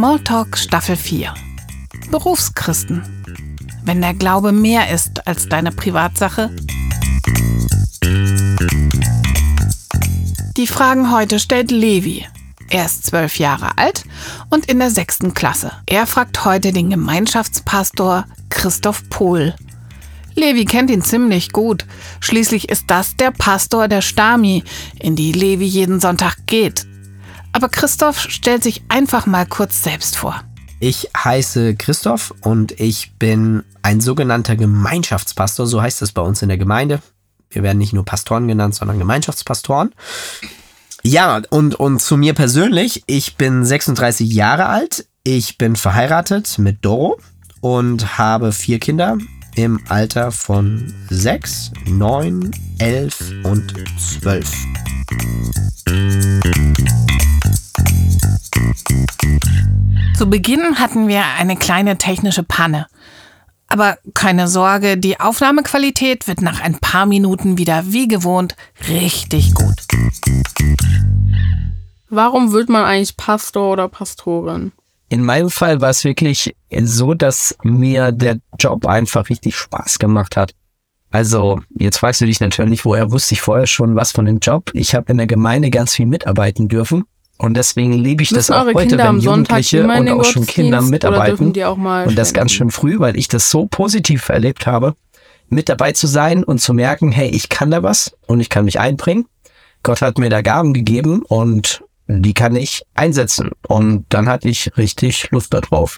Smalltalk Staffel 4. Berufschristen. Wenn der Glaube mehr ist als deine Privatsache. Die Fragen heute stellt Levi. Er ist zwölf Jahre alt und in der sechsten Klasse. Er fragt heute den Gemeinschaftspastor Christoph Pohl. Levi kennt ihn ziemlich gut. Schließlich ist das der Pastor der Stami, in die Levi jeden Sonntag geht. Aber Christoph stellt sich einfach mal kurz selbst vor. Ich heiße Christoph und ich bin ein sogenannter Gemeinschaftspastor, so heißt es bei uns in der Gemeinde. Wir werden nicht nur Pastoren genannt, sondern Gemeinschaftspastoren. Ja, und, und zu mir persönlich, ich bin 36 Jahre alt, ich bin verheiratet mit Doro und habe vier Kinder im Alter von 6, 9, 11 und 12. Zu Beginn hatten wir eine kleine technische Panne. Aber keine Sorge, die Aufnahmequalität wird nach ein paar Minuten wieder wie gewohnt richtig gut. Warum wird man eigentlich Pastor oder Pastorin? In meinem Fall war es wirklich so, dass mir der Job einfach richtig Spaß gemacht hat. Also, jetzt fragst du dich natürlich, woher wusste ich vorher schon was von dem Job? Ich habe in der Gemeinde ganz viel mitarbeiten dürfen. Und deswegen liebe ich Müssen das auch heute, Kinder wenn Jugendliche und auch schon Kinder mitarbeiten. Und das ganz schön früh, weil ich das so positiv erlebt habe, mit dabei zu sein und zu merken, hey, ich kann da was und ich kann mich einbringen. Gott hat mir da Gaben gegeben und die kann ich einsetzen. Und dann hatte ich richtig Lust darauf.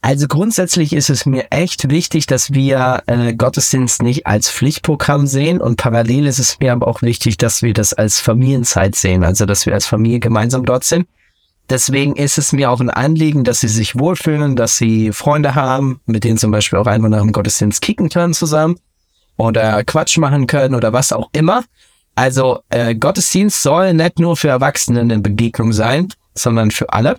Also grundsätzlich ist es mir echt wichtig, dass wir äh, Gottesdienst nicht als Pflichtprogramm sehen und parallel ist es mir aber auch wichtig, dass wir das als Familienzeit sehen, also dass wir als Familie gemeinsam dort sind. Deswegen ist es mir auch ein Anliegen, dass sie sich wohlfühlen, dass sie Freunde haben, mit denen zum Beispiel auch einmal nach dem Gottesdienst kicken können zusammen oder Quatsch machen können oder was auch immer. Also äh, Gottesdienst soll nicht nur für Erwachsene eine Begegnung sein, sondern für alle.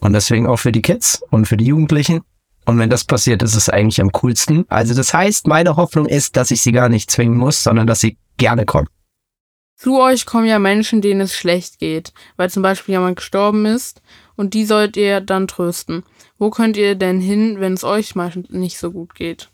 Und deswegen auch für die Kids und für die Jugendlichen. Und wenn das passiert, ist es eigentlich am coolsten. Also das heißt, meine Hoffnung ist, dass ich sie gar nicht zwingen muss, sondern dass sie gerne kommen. Zu euch kommen ja Menschen, denen es schlecht geht, weil zum Beispiel jemand gestorben ist und die sollt ihr dann trösten. Wo könnt ihr denn hin, wenn es euch mal nicht so gut geht?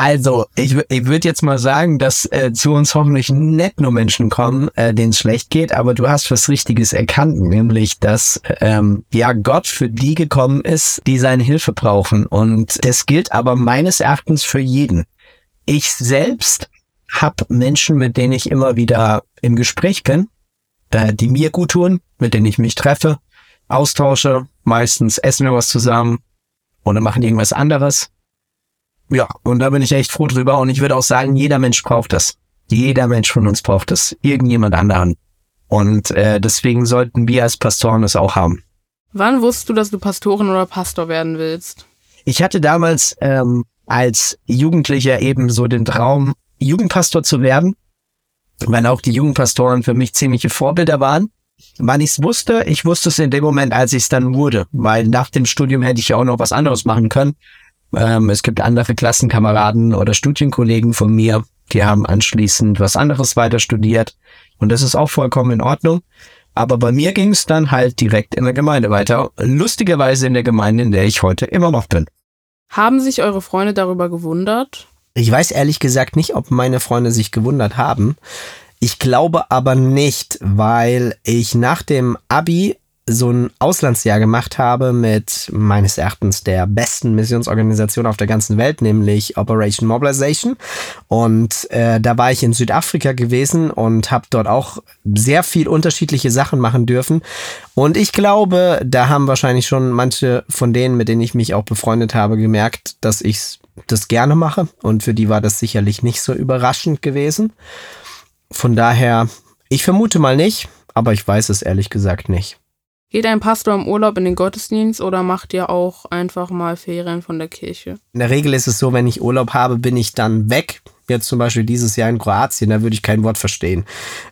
Also, ich, ich würde jetzt mal sagen, dass äh, zu uns hoffentlich nicht nur Menschen kommen, äh, denen es schlecht geht, aber du hast was Richtiges erkannt, nämlich, dass ähm, ja Gott für die gekommen ist, die seine Hilfe brauchen. Und das gilt aber meines Erachtens für jeden. Ich selbst habe Menschen, mit denen ich immer wieder im Gespräch bin, äh, die mir gut tun, mit denen ich mich treffe, austausche, meistens essen wir was zusammen oder machen irgendwas anderes. Ja, und da bin ich echt froh drüber. Und ich würde auch sagen, jeder Mensch braucht das. Jeder Mensch von uns braucht das. Irgendjemand anderen. Und äh, deswegen sollten wir als Pastoren das auch haben. Wann wusstest du, dass du Pastorin oder Pastor werden willst? Ich hatte damals ähm, als Jugendlicher eben so den Traum, Jugendpastor zu werden, weil auch die Jugendpastoren für mich ziemliche Vorbilder waren. Wann ich es wusste, ich wusste es in dem Moment, als ich es dann wurde, weil nach dem Studium hätte ich ja auch noch was anderes machen können. Ähm, es gibt andere Klassenkameraden oder Studienkollegen von mir, die haben anschließend was anderes weiter studiert und das ist auch vollkommen in Ordnung. Aber bei mir ging es dann halt direkt in der Gemeinde weiter. Lustigerweise in der Gemeinde, in der ich heute immer noch bin. Haben sich eure Freunde darüber gewundert? Ich weiß ehrlich gesagt nicht, ob meine Freunde sich gewundert haben. Ich glaube aber nicht, weil ich nach dem Abi so ein Auslandsjahr gemacht habe mit meines Erachtens der besten Missionsorganisation auf der ganzen Welt, nämlich Operation Mobilization. Und äh, da war ich in Südafrika gewesen und habe dort auch sehr viel unterschiedliche Sachen machen dürfen. Und ich glaube, da haben wahrscheinlich schon manche von denen, mit denen ich mich auch befreundet habe, gemerkt, dass ich das gerne mache. Und für die war das sicherlich nicht so überraschend gewesen. Von daher, ich vermute mal nicht, aber ich weiß es ehrlich gesagt nicht. Geht ein Pastor im Urlaub in den Gottesdienst oder macht ihr auch einfach mal Ferien von der Kirche? In der Regel ist es so, wenn ich Urlaub habe, bin ich dann weg. Jetzt zum Beispiel dieses Jahr in Kroatien, da würde ich kein Wort verstehen.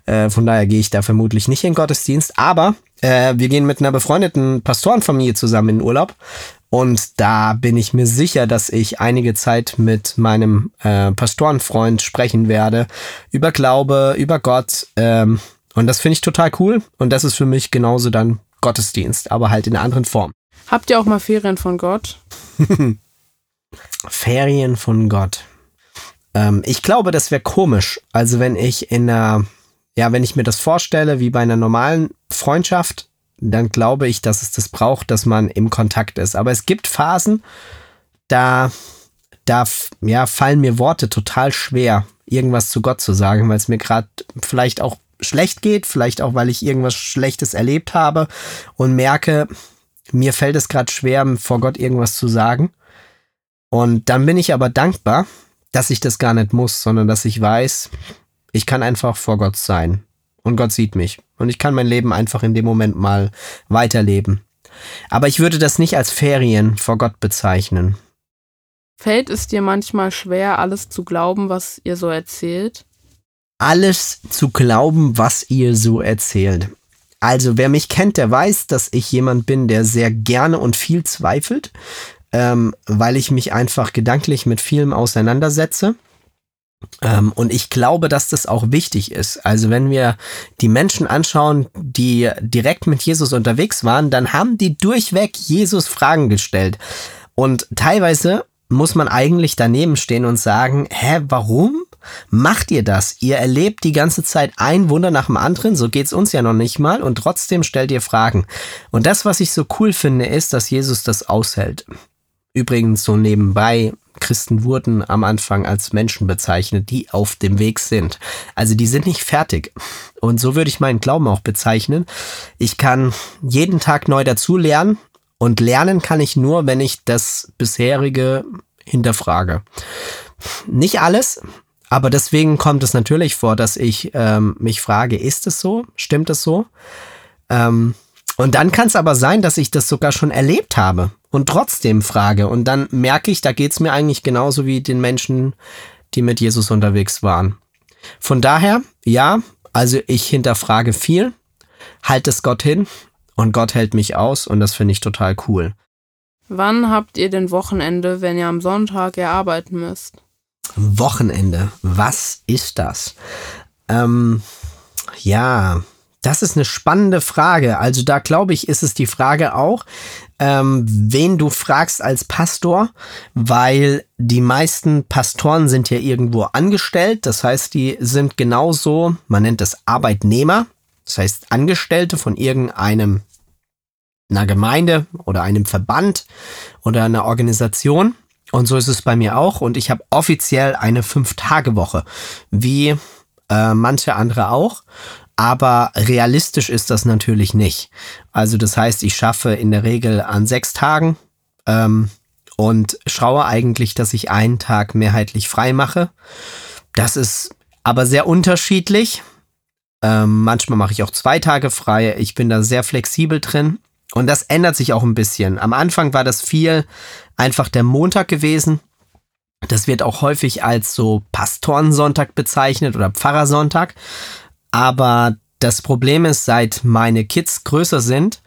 Äh, von daher gehe ich da vermutlich nicht in Gottesdienst. Aber äh, wir gehen mit einer befreundeten Pastorenfamilie zusammen in Urlaub. Und da bin ich mir sicher, dass ich einige Zeit mit meinem äh, Pastorenfreund sprechen werde über Glaube, über Gott. Ähm, Und das finde ich total cool. Und das ist für mich genauso dann Gottesdienst, aber halt in einer anderen Form. Habt ihr auch mal Ferien von Gott? Ferien von Gott. Ähm, ich glaube, das wäre komisch. Also wenn ich in einer, ja, wenn ich mir das vorstelle, wie bei einer normalen Freundschaft, dann glaube ich, dass es das braucht, dass man im Kontakt ist. Aber es gibt Phasen, da, da ja, fallen mir Worte total schwer, irgendwas zu Gott zu sagen, weil es mir gerade vielleicht auch schlecht geht, vielleicht auch, weil ich irgendwas Schlechtes erlebt habe und merke, mir fällt es gerade schwer, vor Gott irgendwas zu sagen. Und dann bin ich aber dankbar, dass ich das gar nicht muss, sondern dass ich weiß, ich kann einfach vor Gott sein. Und Gott sieht mich. Und ich kann mein Leben einfach in dem Moment mal weiterleben. Aber ich würde das nicht als Ferien vor Gott bezeichnen. Fällt es dir manchmal schwer, alles zu glauben, was ihr so erzählt? Alles zu glauben, was ihr so erzählt. Also, wer mich kennt, der weiß, dass ich jemand bin, der sehr gerne und viel zweifelt, ähm, weil ich mich einfach gedanklich mit vielem auseinandersetze. Ähm, und ich glaube, dass das auch wichtig ist. Also wenn wir die Menschen anschauen, die direkt mit Jesus unterwegs waren, dann haben die durchweg Jesus Fragen gestellt. Und teilweise muss man eigentlich daneben stehen und sagen, hä, warum macht ihr das? Ihr erlebt die ganze Zeit ein Wunder nach dem anderen, so geht's uns ja noch nicht mal, und trotzdem stellt ihr Fragen. Und das, was ich so cool finde, ist, dass Jesus das aushält. Übrigens so nebenbei, Christen wurden am Anfang als Menschen bezeichnet, die auf dem Weg sind. Also die sind nicht fertig. Und so würde ich meinen Glauben auch bezeichnen. Ich kann jeden Tag neu dazu lernen und lernen kann ich nur, wenn ich das bisherige hinterfrage. Nicht alles, aber deswegen kommt es natürlich vor, dass ich ähm, mich frage, ist es so? Stimmt es so? Ähm, und dann kann es aber sein, dass ich das sogar schon erlebt habe und trotzdem frage. Und dann merke ich, da geht es mir eigentlich genauso wie den Menschen, die mit Jesus unterwegs waren. Von daher, ja, also ich hinterfrage viel, halte es Gott hin und Gott hält mich aus und das finde ich total cool. Wann habt ihr denn Wochenende, wenn ihr am Sonntag erarbeiten müsst? Wochenende, was ist das? Ähm, ja, das ist eine spannende Frage. Also da glaube ich, ist es die Frage auch, ähm, wen du fragst als Pastor, weil die meisten Pastoren sind ja irgendwo angestellt. Das heißt, die sind genauso, man nennt es Arbeitnehmer, das heißt Angestellte von irgendeinem einer Gemeinde oder einem Verband oder einer Organisation. Und so ist es bei mir auch. Und ich habe offiziell eine Fünf-Tage-Woche, wie äh, manche andere auch. Aber realistisch ist das natürlich nicht. Also das heißt, ich schaffe in der Regel an sechs Tagen ähm, und schaue eigentlich, dass ich einen Tag mehrheitlich frei mache. Das ist aber sehr unterschiedlich. Ähm, manchmal mache ich auch zwei Tage frei. Ich bin da sehr flexibel drin. Und das ändert sich auch ein bisschen. Am Anfang war das viel einfach der Montag gewesen. Das wird auch häufig als so Pastorensonntag bezeichnet oder Pfarrersonntag. Aber das Problem ist, seit meine Kids größer sind,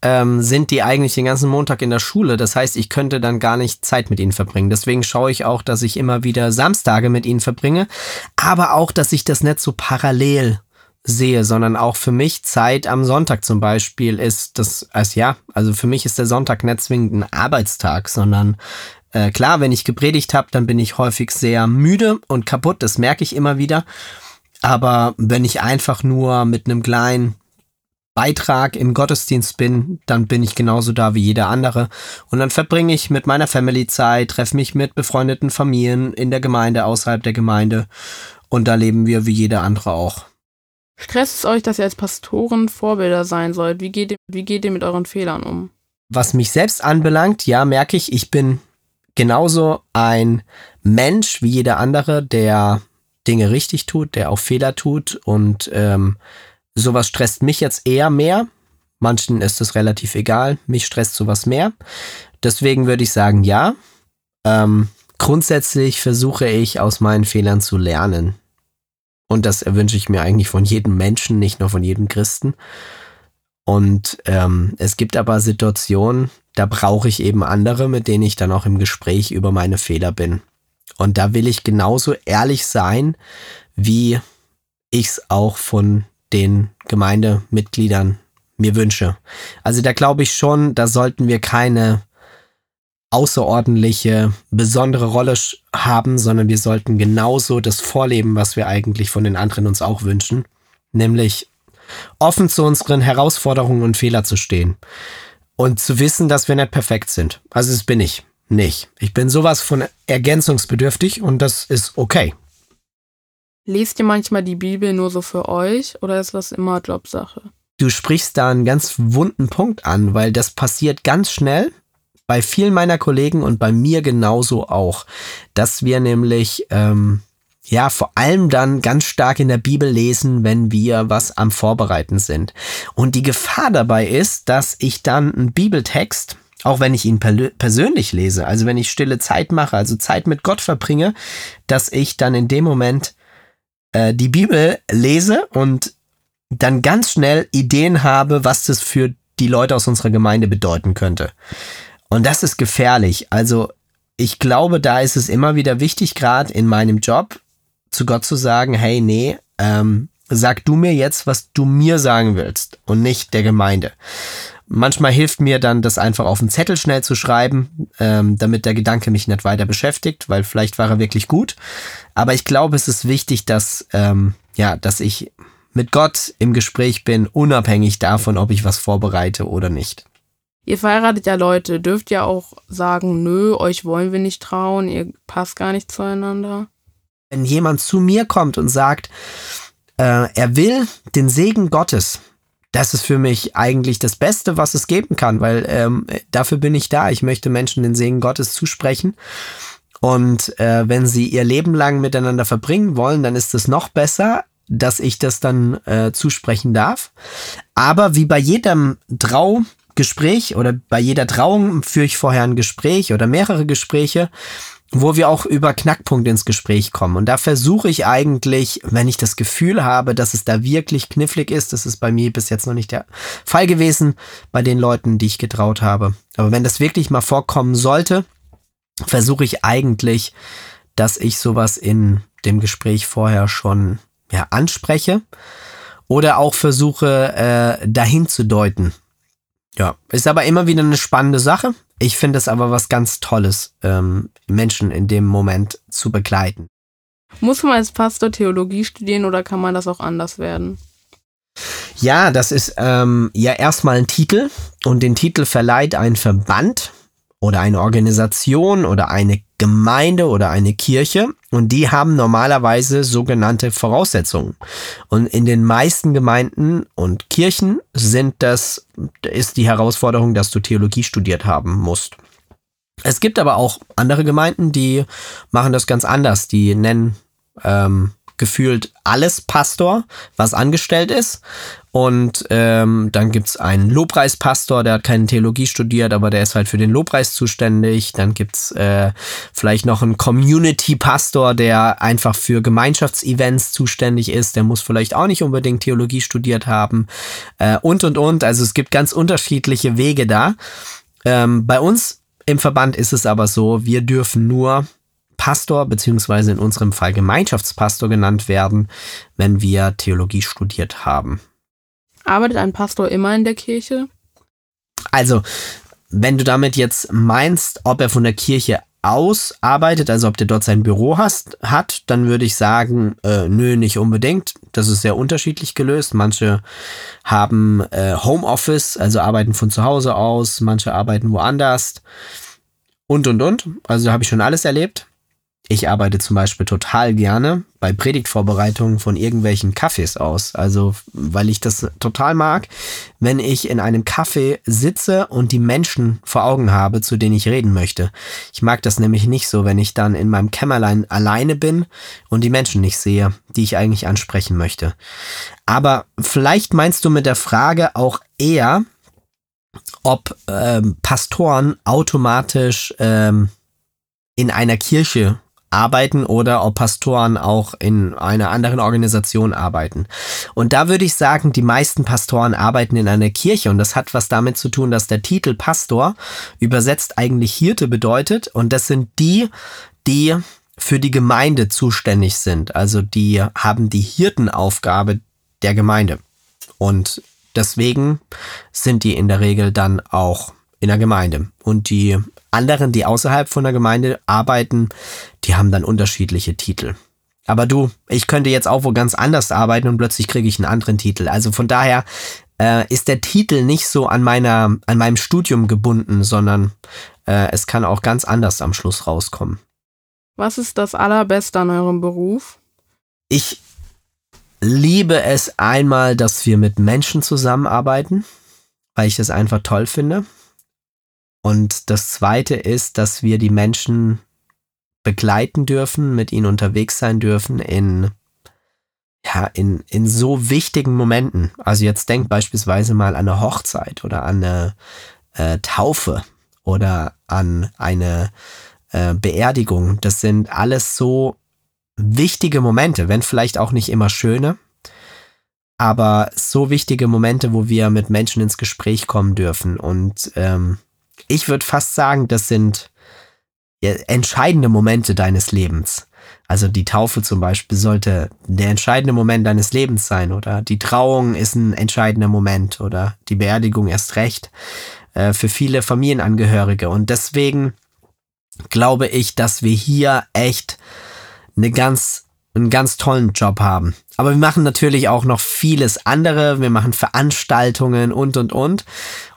ähm, sind die eigentlich den ganzen Montag in der Schule. Das heißt, ich könnte dann gar nicht Zeit mit ihnen verbringen. Deswegen schaue ich auch, dass ich immer wieder Samstage mit ihnen verbringe, aber auch, dass ich das nicht so parallel sehe, sondern auch für mich Zeit am Sonntag zum Beispiel ist das, als ja, also für mich ist der Sonntag nicht zwingend ein Arbeitstag, sondern äh, klar, wenn ich gepredigt habe, dann bin ich häufig sehr müde und kaputt, das merke ich immer wieder. Aber wenn ich einfach nur mit einem kleinen Beitrag im Gottesdienst bin, dann bin ich genauso da wie jeder andere. Und dann verbringe ich mit meiner Family Zeit, treffe mich mit befreundeten Familien in der Gemeinde, außerhalb der Gemeinde. Und da leben wir wie jeder andere auch. Stresst es euch, dass ihr als Pastoren Vorbilder sein sollt? Wie geht ihr, wie geht ihr mit euren Fehlern um? Was mich selbst anbelangt, ja, merke ich, ich bin genauso ein Mensch wie jeder andere, der Dinge richtig tut, der auch Fehler tut und ähm, sowas stresst mich jetzt eher mehr. Manchen ist es relativ egal, mich stresst sowas mehr. Deswegen würde ich sagen, ja. Ähm, grundsätzlich versuche ich aus meinen Fehlern zu lernen. Und das erwünsche ich mir eigentlich von jedem Menschen, nicht nur von jedem Christen. Und ähm, es gibt aber Situationen, da brauche ich eben andere, mit denen ich dann auch im Gespräch über meine Fehler bin. Und da will ich genauso ehrlich sein, wie ich es auch von den Gemeindemitgliedern mir wünsche. Also da glaube ich schon, da sollten wir keine außerordentliche, besondere Rolle haben, sondern wir sollten genauso das vorleben, was wir eigentlich von den anderen uns auch wünschen, nämlich offen zu unseren Herausforderungen und Fehler zu stehen und zu wissen, dass wir nicht perfekt sind. Also das bin ich nicht. Ich bin sowas von ergänzungsbedürftig und das ist okay. Lest ihr manchmal die Bibel nur so für euch oder ist das immer Jobsache? Du sprichst da einen ganz wunden Punkt an, weil das passiert ganz schnell bei vielen meiner Kollegen und bei mir genauso auch, dass wir nämlich ähm, ja vor allem dann ganz stark in der Bibel lesen, wenn wir was am Vorbereiten sind. Und die Gefahr dabei ist, dass ich dann einen Bibeltext auch wenn ich ihn persönlich lese, also wenn ich stille Zeit mache, also Zeit mit Gott verbringe, dass ich dann in dem Moment äh, die Bibel lese und dann ganz schnell Ideen habe, was das für die Leute aus unserer Gemeinde bedeuten könnte. Und das ist gefährlich. Also ich glaube, da ist es immer wieder wichtig, gerade in meinem Job, zu Gott zu sagen, hey, nee, ähm, sag du mir jetzt, was du mir sagen willst und nicht der Gemeinde. Manchmal hilft mir dann, das einfach auf einen Zettel schnell zu schreiben, ähm, damit der Gedanke mich nicht weiter beschäftigt, weil vielleicht war er wirklich gut. Aber ich glaube, es ist wichtig, dass, ähm, ja, dass ich mit Gott im Gespräch bin, unabhängig davon, ob ich was vorbereite oder nicht. Ihr verheiratet ja Leute, dürft ihr auch sagen, nö, euch wollen wir nicht trauen, ihr passt gar nicht zueinander? Wenn jemand zu mir kommt und sagt, äh, er will den Segen Gottes, das ist für mich eigentlich das Beste, was es geben kann, weil ähm, dafür bin ich da. Ich möchte Menschen den Segen Gottes zusprechen. Und äh, wenn sie ihr Leben lang miteinander verbringen wollen, dann ist es noch besser, dass ich das dann äh, zusprechen darf. Aber wie bei jedem Traugespräch oder bei jeder Trauung führe ich vorher ein Gespräch oder mehrere Gespräche wo wir auch über Knackpunkte ins Gespräch kommen. Und da versuche ich eigentlich, wenn ich das Gefühl habe, dass es da wirklich knifflig ist, das ist bei mir bis jetzt noch nicht der Fall gewesen, bei den Leuten, die ich getraut habe. Aber wenn das wirklich mal vorkommen sollte, versuche ich eigentlich, dass ich sowas in dem Gespräch vorher schon ja, anspreche oder auch versuche, äh, dahin zu deuten. Ja, ist aber immer wieder eine spannende Sache. Ich finde es aber was ganz Tolles, ähm, Menschen in dem Moment zu begleiten. Muss man als Pastor Theologie studieren oder kann man das auch anders werden? Ja, das ist ähm, ja erstmal ein Titel und den Titel verleiht ein Verband oder eine Organisation oder eine Gemeinde oder eine Kirche und die haben normalerweise sogenannte Voraussetzungen. Und in den meisten Gemeinden und Kirchen sind das, ist die Herausforderung, dass du Theologie studiert haben musst. Es gibt aber auch andere Gemeinden, die machen das ganz anders. Die nennen ähm, gefühlt alles Pastor, was angestellt ist. Und ähm, dann gibt's einen Lobpreispastor, der hat keine Theologie studiert, aber der ist halt für den Lobpreis zuständig. Dann gibt's äh, vielleicht noch einen Community-Pastor, der einfach für Gemeinschaftsevents zuständig ist. Der muss vielleicht auch nicht unbedingt Theologie studiert haben. Äh, und, und, und. Also es gibt ganz unterschiedliche Wege da. Ähm, bei uns im Verband ist es aber so, wir dürfen nur Pastor beziehungsweise in unserem Fall Gemeinschaftspastor genannt werden, wenn wir Theologie studiert haben. Arbeitet ein Pastor immer in der Kirche? Also, wenn du damit jetzt meinst, ob er von der Kirche aus arbeitet, also ob der dort sein Büro hast, hat, dann würde ich sagen, äh, nö, nicht unbedingt. Das ist sehr unterschiedlich gelöst. Manche haben äh, Homeoffice, also arbeiten von zu Hause aus, manche arbeiten woanders und und und. Also da habe ich schon alles erlebt. Ich arbeite zum Beispiel total gerne bei Predigtvorbereitungen von irgendwelchen Kaffees aus. Also, weil ich das total mag, wenn ich in einem Café sitze und die Menschen vor Augen habe, zu denen ich reden möchte. Ich mag das nämlich nicht so, wenn ich dann in meinem Kämmerlein alleine bin und die Menschen nicht sehe, die ich eigentlich ansprechen möchte. Aber vielleicht meinst du mit der Frage auch eher, ob ähm, Pastoren automatisch ähm, in einer Kirche arbeiten oder ob Pastoren auch in einer anderen Organisation arbeiten. Und da würde ich sagen, die meisten Pastoren arbeiten in einer Kirche und das hat was damit zu tun, dass der Titel Pastor übersetzt eigentlich Hirte bedeutet und das sind die, die für die Gemeinde zuständig sind. Also die haben die Hirtenaufgabe der Gemeinde. Und deswegen sind die in der Regel dann auch in der Gemeinde. Und die anderen, die außerhalb von der Gemeinde arbeiten, die haben dann unterschiedliche Titel. Aber du, ich könnte jetzt auch wo ganz anders arbeiten und plötzlich kriege ich einen anderen Titel. Also von daher äh, ist der Titel nicht so an meiner, an meinem Studium gebunden, sondern äh, es kann auch ganz anders am Schluss rauskommen. Was ist das Allerbeste an eurem Beruf? Ich liebe es einmal, dass wir mit Menschen zusammenarbeiten, weil ich das einfach toll finde. Und das zweite ist, dass wir die Menschen begleiten dürfen, mit ihnen unterwegs sein dürfen in, ja, in, in so wichtigen Momenten. Also jetzt denkt beispielsweise mal an eine Hochzeit oder an eine äh, Taufe oder an eine äh, Beerdigung. Das sind alles so wichtige Momente, wenn vielleicht auch nicht immer schöne, aber so wichtige Momente, wo wir mit Menschen ins Gespräch kommen dürfen. Und ähm, ich würde fast sagen, das sind entscheidende Momente deines Lebens. Also die Taufe zum Beispiel sollte der entscheidende Moment deines Lebens sein oder die Trauung ist ein entscheidender Moment oder die Beerdigung erst recht äh, für viele Familienangehörige. Und deswegen glaube ich, dass wir hier echt eine ganz einen ganz tollen Job haben. Aber wir machen natürlich auch noch vieles andere. Wir machen Veranstaltungen und, und, und.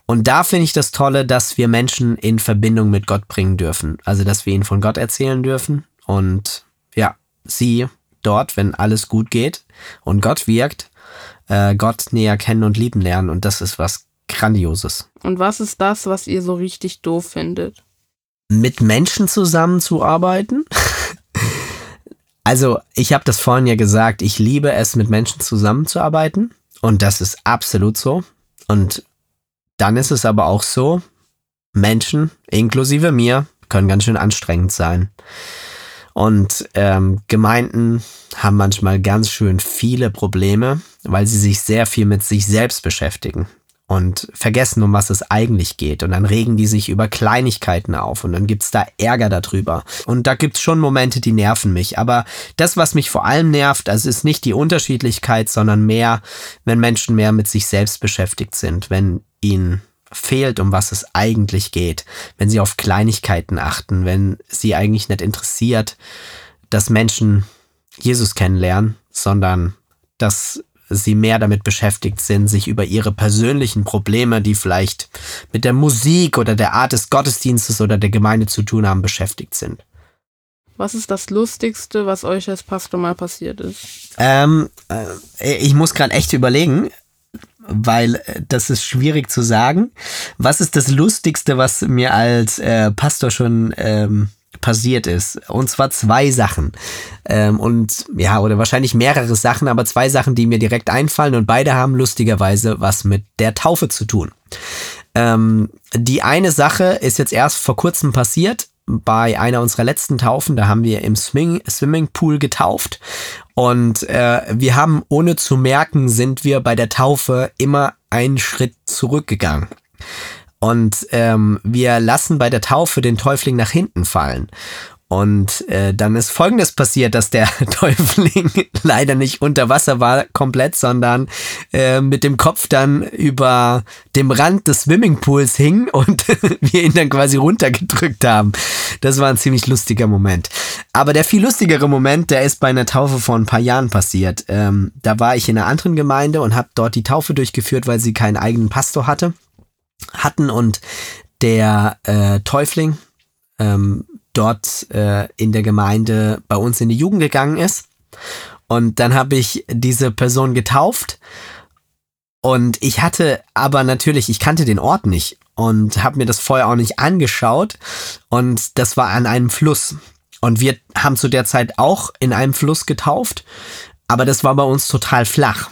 Und da finde ich das Tolle, dass wir Menschen in Verbindung mit Gott bringen dürfen. Also, dass wir ihnen von Gott erzählen dürfen und ja, sie dort, wenn alles gut geht und Gott wirkt, äh, Gott näher kennen und lieben lernen. Und das ist was Grandioses. Und was ist das, was ihr so richtig doof findet? Mit Menschen zusammenzuarbeiten. also, ich habe das vorhin ja gesagt, ich liebe es, mit Menschen zusammenzuarbeiten. Und das ist absolut so. Und dann ist es aber auch so, Menschen, inklusive mir, können ganz schön anstrengend sein. Und ähm, Gemeinden haben manchmal ganz schön viele Probleme, weil sie sich sehr viel mit sich selbst beschäftigen und vergessen, um was es eigentlich geht. Und dann regen die sich über Kleinigkeiten auf und dann gibt's da Ärger darüber. Und da gibt's schon Momente, die nerven mich. Aber das, was mich vor allem nervt, also ist nicht die Unterschiedlichkeit, sondern mehr, wenn Menschen mehr mit sich selbst beschäftigt sind, wenn ihnen fehlt, um was es eigentlich geht, wenn sie auf Kleinigkeiten achten, wenn sie eigentlich nicht interessiert, dass Menschen Jesus kennenlernen, sondern dass sie mehr damit beschäftigt sind, sich über ihre persönlichen Probleme, die vielleicht mit der Musik oder der Art des Gottesdienstes oder der Gemeinde zu tun haben, beschäftigt sind. Was ist das Lustigste, was euch als Pastor mal passiert ist? Ähm, äh, ich muss gerade echt überlegen, weil äh, das ist schwierig zu sagen. Was ist das Lustigste, was mir als äh, Pastor schon ähm, passiert ist. Und zwar zwei Sachen. Ähm, und ja, oder wahrscheinlich mehrere Sachen, aber zwei Sachen, die mir direkt einfallen und beide haben lustigerweise was mit der Taufe zu tun. Ähm, die eine Sache ist jetzt erst vor kurzem passiert. Bei einer unserer letzten Taufen, da haben wir im Swing, Swimmingpool getauft. Und äh, wir haben, ohne zu merken, sind wir bei der Taufe immer einen Schritt zurückgegangen. Und ähm, wir lassen bei der Taufe den Täufling nach hinten fallen. Und äh, dann ist Folgendes passiert, dass der Täufling leider nicht unter Wasser war komplett, sondern äh, mit dem Kopf dann über dem Rand des Swimmingpools hing und wir ihn dann quasi runtergedrückt haben. Das war ein ziemlich lustiger Moment. Aber der viel lustigere Moment, der ist bei einer Taufe vor ein paar Jahren passiert. Ähm, da war ich in einer anderen Gemeinde und habe dort die Taufe durchgeführt, weil sie keinen eigenen Pastor hatte hatten und der äh, Täufling ähm, dort äh, in der Gemeinde bei uns in die Jugend gegangen ist. Und dann habe ich diese Person getauft. Und ich hatte aber natürlich, ich kannte den Ort nicht und habe mir das vorher auch nicht angeschaut. Und das war an einem Fluss. Und wir haben zu der Zeit auch in einem Fluss getauft, aber das war bei uns total flach.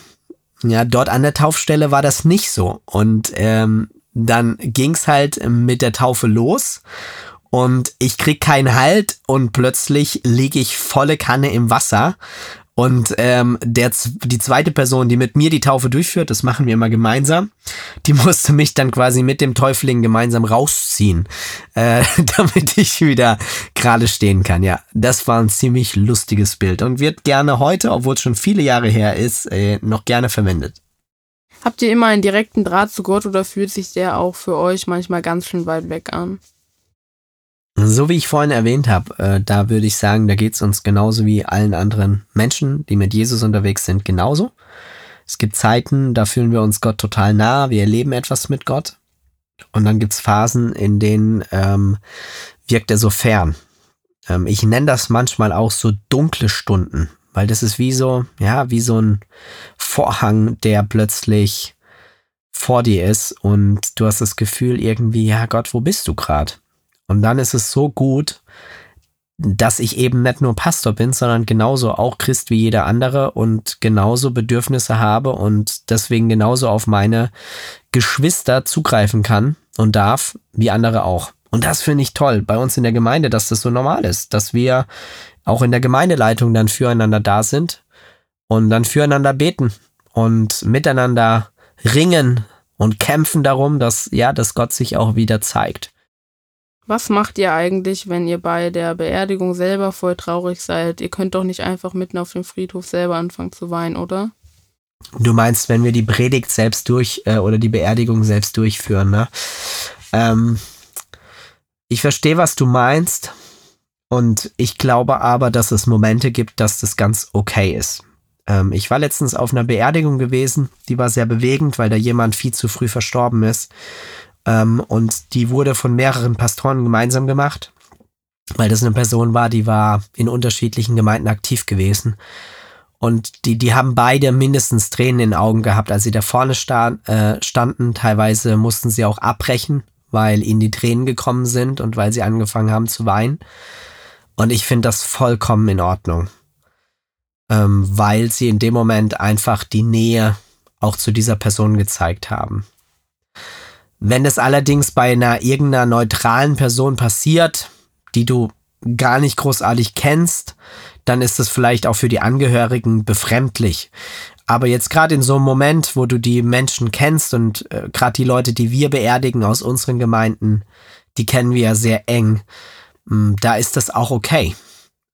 Ja, dort an der Taufstelle war das nicht so. Und ähm, dann ging's halt mit der Taufe los und ich krieg keinen Halt und plötzlich liege ich volle Kanne im Wasser Und ähm, der, die zweite Person, die mit mir die Taufe durchführt, das machen wir immer gemeinsam, die musste mich dann quasi mit dem Täufling gemeinsam rausziehen, äh, damit ich wieder gerade stehen kann. Ja, das war ein ziemlich lustiges Bild und wird gerne heute, obwohl es schon viele Jahre her ist, äh, noch gerne verwendet. Habt ihr immer einen direkten Draht zu Gott oder fühlt sich der auch für euch manchmal ganz schön weit weg an? So wie ich vorhin erwähnt habe, äh, da würde ich sagen, da geht es uns genauso wie allen anderen Menschen, die mit Jesus unterwegs sind, genauso. Es gibt Zeiten, da fühlen wir uns Gott total nah, wir erleben etwas mit Gott. Und dann gibt es Phasen, in denen ähm, wirkt er so fern. Ähm, ich nenne das manchmal auch so dunkle Stunden, weil das ist wie so, ja, wie so ein Vorhang, der plötzlich vor dir ist und du hast das Gefühl irgendwie, ja Gott, wo bist du gerade? Und dann ist es so gut, dass ich eben nicht nur Pastor bin, sondern genauso auch Christ wie jeder andere und genauso Bedürfnisse habe und deswegen genauso auf meine Geschwister zugreifen kann und darf, wie andere auch. Und das finde ich toll bei uns in der Gemeinde, dass das so normal ist, dass wir auch in der Gemeindeleitung dann füreinander da sind und dann füreinander beten und miteinander ringen und kämpfen darum, dass ja, dass Gott sich auch wieder zeigt. Was macht ihr eigentlich, wenn ihr bei der Beerdigung selber voll traurig seid? Ihr könnt doch nicht einfach mitten auf dem Friedhof selber anfangen zu weinen, oder? Du meinst, wenn wir die Predigt selbst durch äh, oder die Beerdigung selbst durchführen, ne? Ähm, ich verstehe, was du meinst. Und ich glaube aber, dass es Momente gibt, dass das ganz okay ist. Ähm, ich war letztens auf einer Beerdigung gewesen, die war sehr bewegend, weil da jemand viel zu früh verstorben ist. Ähm, und die wurde von mehreren Pastoren gemeinsam gemacht, weil das eine Person war, die war in unterschiedlichen Gemeinden aktiv gewesen. Und die, die haben beide mindestens Tränen in den Augen gehabt, als sie da vorne sta äh, standen. Teilweise mussten sie auch abbrechen, weil ihnen die Tränen gekommen sind und weil sie angefangen haben zu weinen. Und ich finde das vollkommen in Ordnung, ähm, weil sie in dem Moment einfach die Nähe auch zu dieser Person gezeigt haben. Wenn es allerdings bei einer irgendeiner neutralen Person passiert, die du gar nicht großartig kennst, dann ist es vielleicht auch für die Angehörigen befremdlich. Aber jetzt gerade in so einem Moment, wo du die Menschen kennst und äh, gerade die Leute, die wir beerdigen aus unseren Gemeinden, die kennen wir ja sehr eng, mh, mm, da ist das auch okay.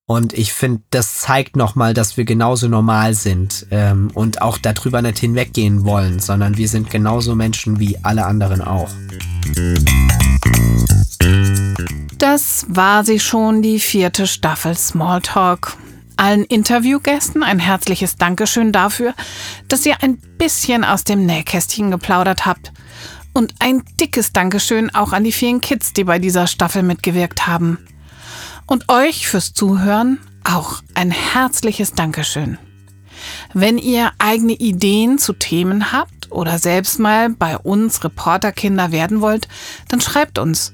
Und ich finde, das zeigt nochmal, dass wir genauso normal sind ähm, und auch darüber nicht hinweggehen wollen, sondern wir sind genauso Menschen wie alle anderen auch. Das war sie schon, die vierte Staffel Smalltalk. Allen Interviewgästen ein herzliches Dankeschön dafür, dass ihr ein bisschen aus dem Nähkästchen geplaudert habt. Und ein dickes Dankeschön auch an die vielen Kids, die bei dieser Staffel mitgewirkt haben. Und euch fürs Zuhören auch ein herzliches Dankeschön. Wenn ihr eigene Ideen zu Themen habt oder selbst mal bei uns Reporterkinder werden wollt, dann schreibt uns.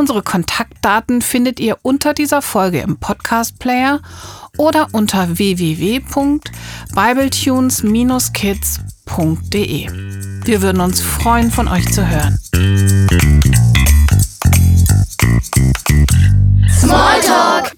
Unsere Kontaktdaten findet ihr unter dieser Folge im Podcast Player oder unter www.bibletunes-kids.de. Wir würden uns freuen, von euch zu hören. Smalltalk.